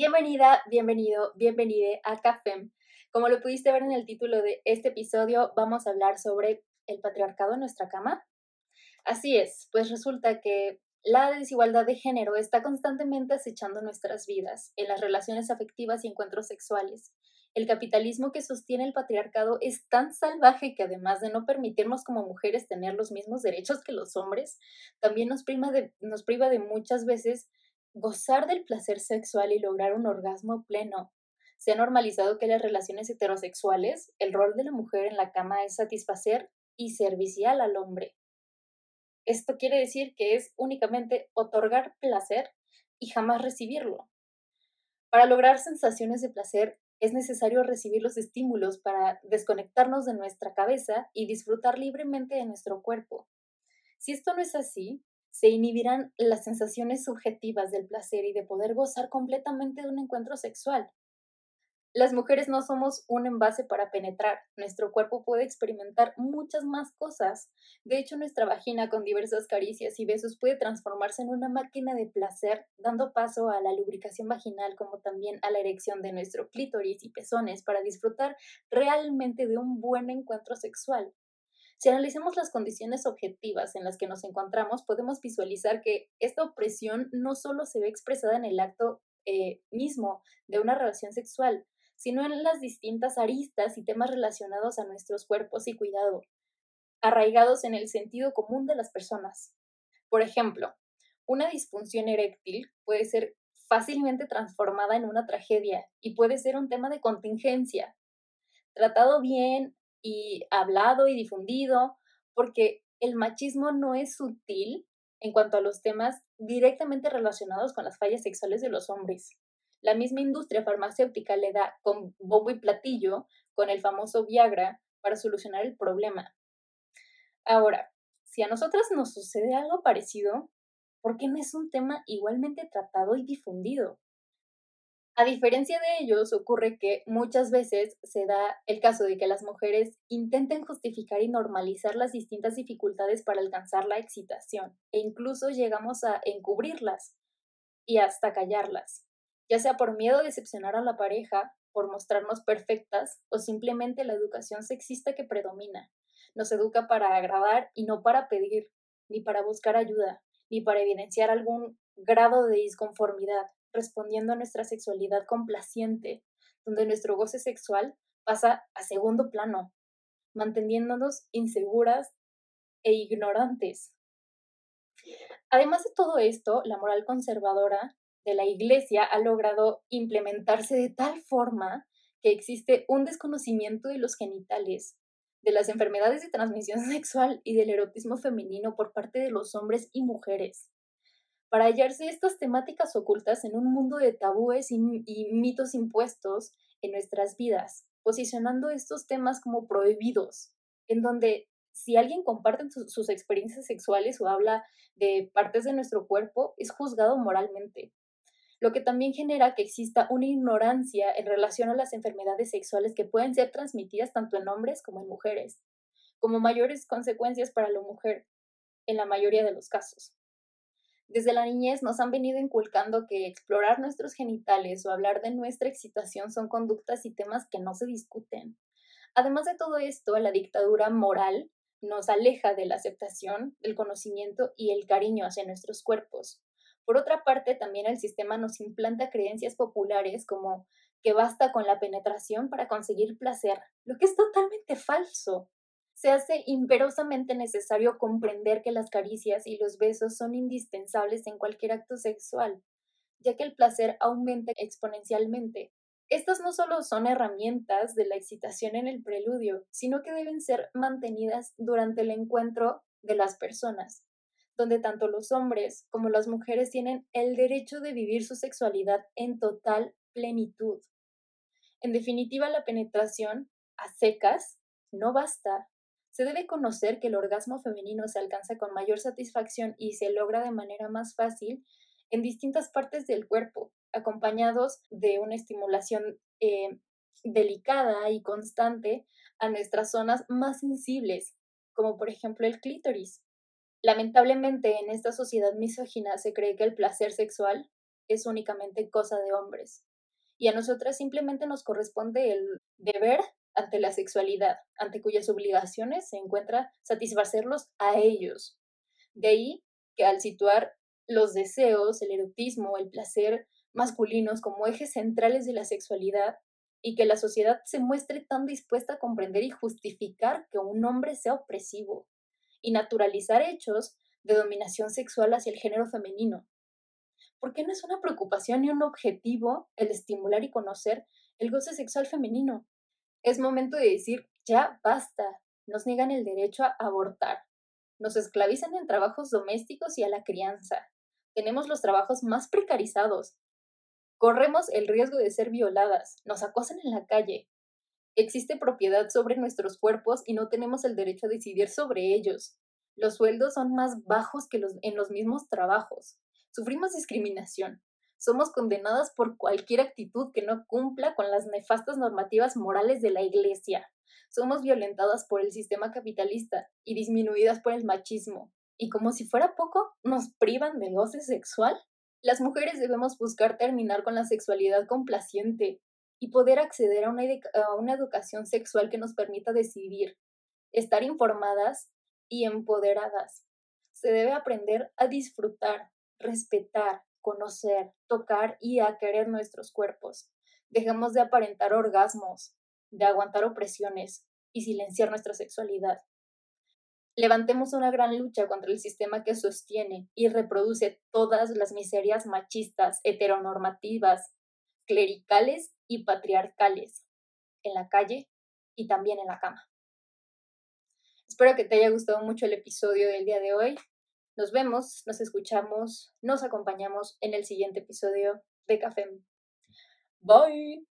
Bienvenida, bienvenido, bienvenide a Cafem. Como lo pudiste ver en el título de este episodio, vamos a hablar sobre el patriarcado en nuestra cama. Así es, pues resulta que la desigualdad de género está constantemente acechando nuestras vidas, en las relaciones afectivas y encuentros sexuales. El capitalismo que sostiene el patriarcado es tan salvaje que además de no permitirnos como mujeres tener los mismos derechos que los hombres, también nos, de, nos priva de muchas veces gozar del placer sexual y lograr un orgasmo pleno. Se ha normalizado que las relaciones heterosexuales, el rol de la mujer en la cama es satisfacer y servicial al hombre. Esto quiere decir que es únicamente otorgar placer y jamás recibirlo. Para lograr sensaciones de placer es necesario recibir los estímulos para desconectarnos de nuestra cabeza y disfrutar libremente de nuestro cuerpo. Si esto no es así, se inhibirán las sensaciones subjetivas del placer y de poder gozar completamente de un encuentro sexual. Las mujeres no somos un envase para penetrar. Nuestro cuerpo puede experimentar muchas más cosas. De hecho, nuestra vagina con diversas caricias y besos puede transformarse en una máquina de placer, dando paso a la lubricación vaginal como también a la erección de nuestro clítoris y pezones para disfrutar realmente de un buen encuentro sexual. Si analizamos las condiciones objetivas en las que nos encontramos, podemos visualizar que esta opresión no solo se ve expresada en el acto eh, mismo de una relación sexual, sino en las distintas aristas y temas relacionados a nuestros cuerpos y cuidado, arraigados en el sentido común de las personas. Por ejemplo, una disfunción eréctil puede ser fácilmente transformada en una tragedia y puede ser un tema de contingencia. Tratado bien y hablado y difundido, porque el machismo no es sutil en cuanto a los temas directamente relacionados con las fallas sexuales de los hombres. La misma industria farmacéutica le da con bombo y platillo con el famoso Viagra para solucionar el problema. Ahora, si a nosotras nos sucede algo parecido, ¿por qué no es un tema igualmente tratado y difundido? A diferencia de ellos, ocurre que muchas veces se da el caso de que las mujeres intenten justificar y normalizar las distintas dificultades para alcanzar la excitación e incluso llegamos a encubrirlas y hasta callarlas ya sea por miedo a decepcionar a la pareja, por mostrarnos perfectas o simplemente la educación sexista que predomina. Nos educa para agradar y no para pedir, ni para buscar ayuda, ni para evidenciar algún grado de disconformidad, respondiendo a nuestra sexualidad complaciente, donde nuestro goce sexual pasa a segundo plano, manteniéndonos inseguras e ignorantes. Además de todo esto, la moral conservadora de la Iglesia ha logrado implementarse de tal forma que existe un desconocimiento de los genitales, de las enfermedades de transmisión sexual y del erotismo femenino por parte de los hombres y mujeres. Para hallarse estas temáticas ocultas en un mundo de tabúes y, mitos impuestos en nuestras vidas, posicionando estos temas como prohibidos, en donde si alguien comparte sus experiencias sexuales o habla de partes de nuestro cuerpo, es juzgado moralmente lo que también genera que exista una ignorancia en relación a las enfermedades sexuales que pueden ser transmitidas tanto en hombres como en mujeres, como mayores consecuencias para la mujer en la mayoría de los casos. Desde la niñez nos han venido inculcando que explorar nuestros genitales o hablar de nuestra excitación son conductas y temas que no se discuten. Además de todo esto, la dictadura moral nos aleja de la aceptación, el conocimiento y el cariño hacia nuestros cuerpos, por otra parte, también el sistema nos implanta creencias populares como que basta con la penetración para conseguir placer, lo que es totalmente falso. Se hace imperosamente necesario comprender que las caricias y los besos son indispensables en cualquier acto sexual, ya que el placer aumenta exponencialmente. Estas no solo son herramientas de la excitación en el preludio, sino que deben ser mantenidas durante el encuentro de las personas donde tanto los hombres como las mujeres tienen el derecho de vivir su sexualidad en total plenitud. En definitiva, la penetración a secas no basta. Se debe conocer que el orgasmo femenino se alcanza con mayor satisfacción y se logra de manera más fácil en distintas partes del cuerpo, acompañados de una estimulación eh, delicada y constante a nuestras zonas más sensibles, como por ejemplo el clítoris. Lamentablemente, en esta sociedad misógina se cree que el placer sexual es únicamente cosa de hombres, y a nosotras simplemente nos corresponde el deber ante la sexualidad, ante cuyas obligaciones se encuentra satisfacerlos a ellos. De ahí que al situar los deseos, el erotismo, el placer masculinos como ejes centrales de la sexualidad y que la sociedad se muestre tan dispuesta a comprender y justificar que un hombre sea opresivo y naturalizar hechos de dominación sexual hacia el género femenino. ¿Por qué no es una preocupación y un objetivo el estimular y conocer el goce sexual femenino? Es momento de decir, ya basta, nos niegan el derecho a abortar, nos esclavizan en trabajos domésticos y a la crianza, tenemos los trabajos más precarizados, corremos el riesgo de ser violadas, nos acosan en la calle, existe propiedad sobre nuestros cuerpos y no tenemos el derecho a decidir sobre ellos. Los sueldos son más bajos que los, en los mismos trabajos. Sufrimos discriminación. Somos condenadas por cualquier actitud que no cumpla con las nefastas normativas morales de la Iglesia. Somos violentadas por el sistema capitalista y disminuidas por el machismo. Y como si fuera poco, nos privan del goce sexual. Las mujeres debemos buscar terminar con la sexualidad complaciente y poder acceder a una, a una educación sexual que nos permita decidir, estar informadas y empoderadas. Se debe aprender a disfrutar, respetar, conocer, tocar y a querer nuestros cuerpos. Dejemos de aparentar orgasmos, de aguantar opresiones y silenciar nuestra sexualidad. Levantemos una gran lucha contra el sistema que sostiene y reproduce todas las miserias machistas, heteronormativas, clericales y patriarcales, en la calle y también en la cama. Espero que te haya gustado mucho el episodio del día de hoy. Nos vemos, nos escuchamos, nos acompañamos en el siguiente episodio de Café. Bye.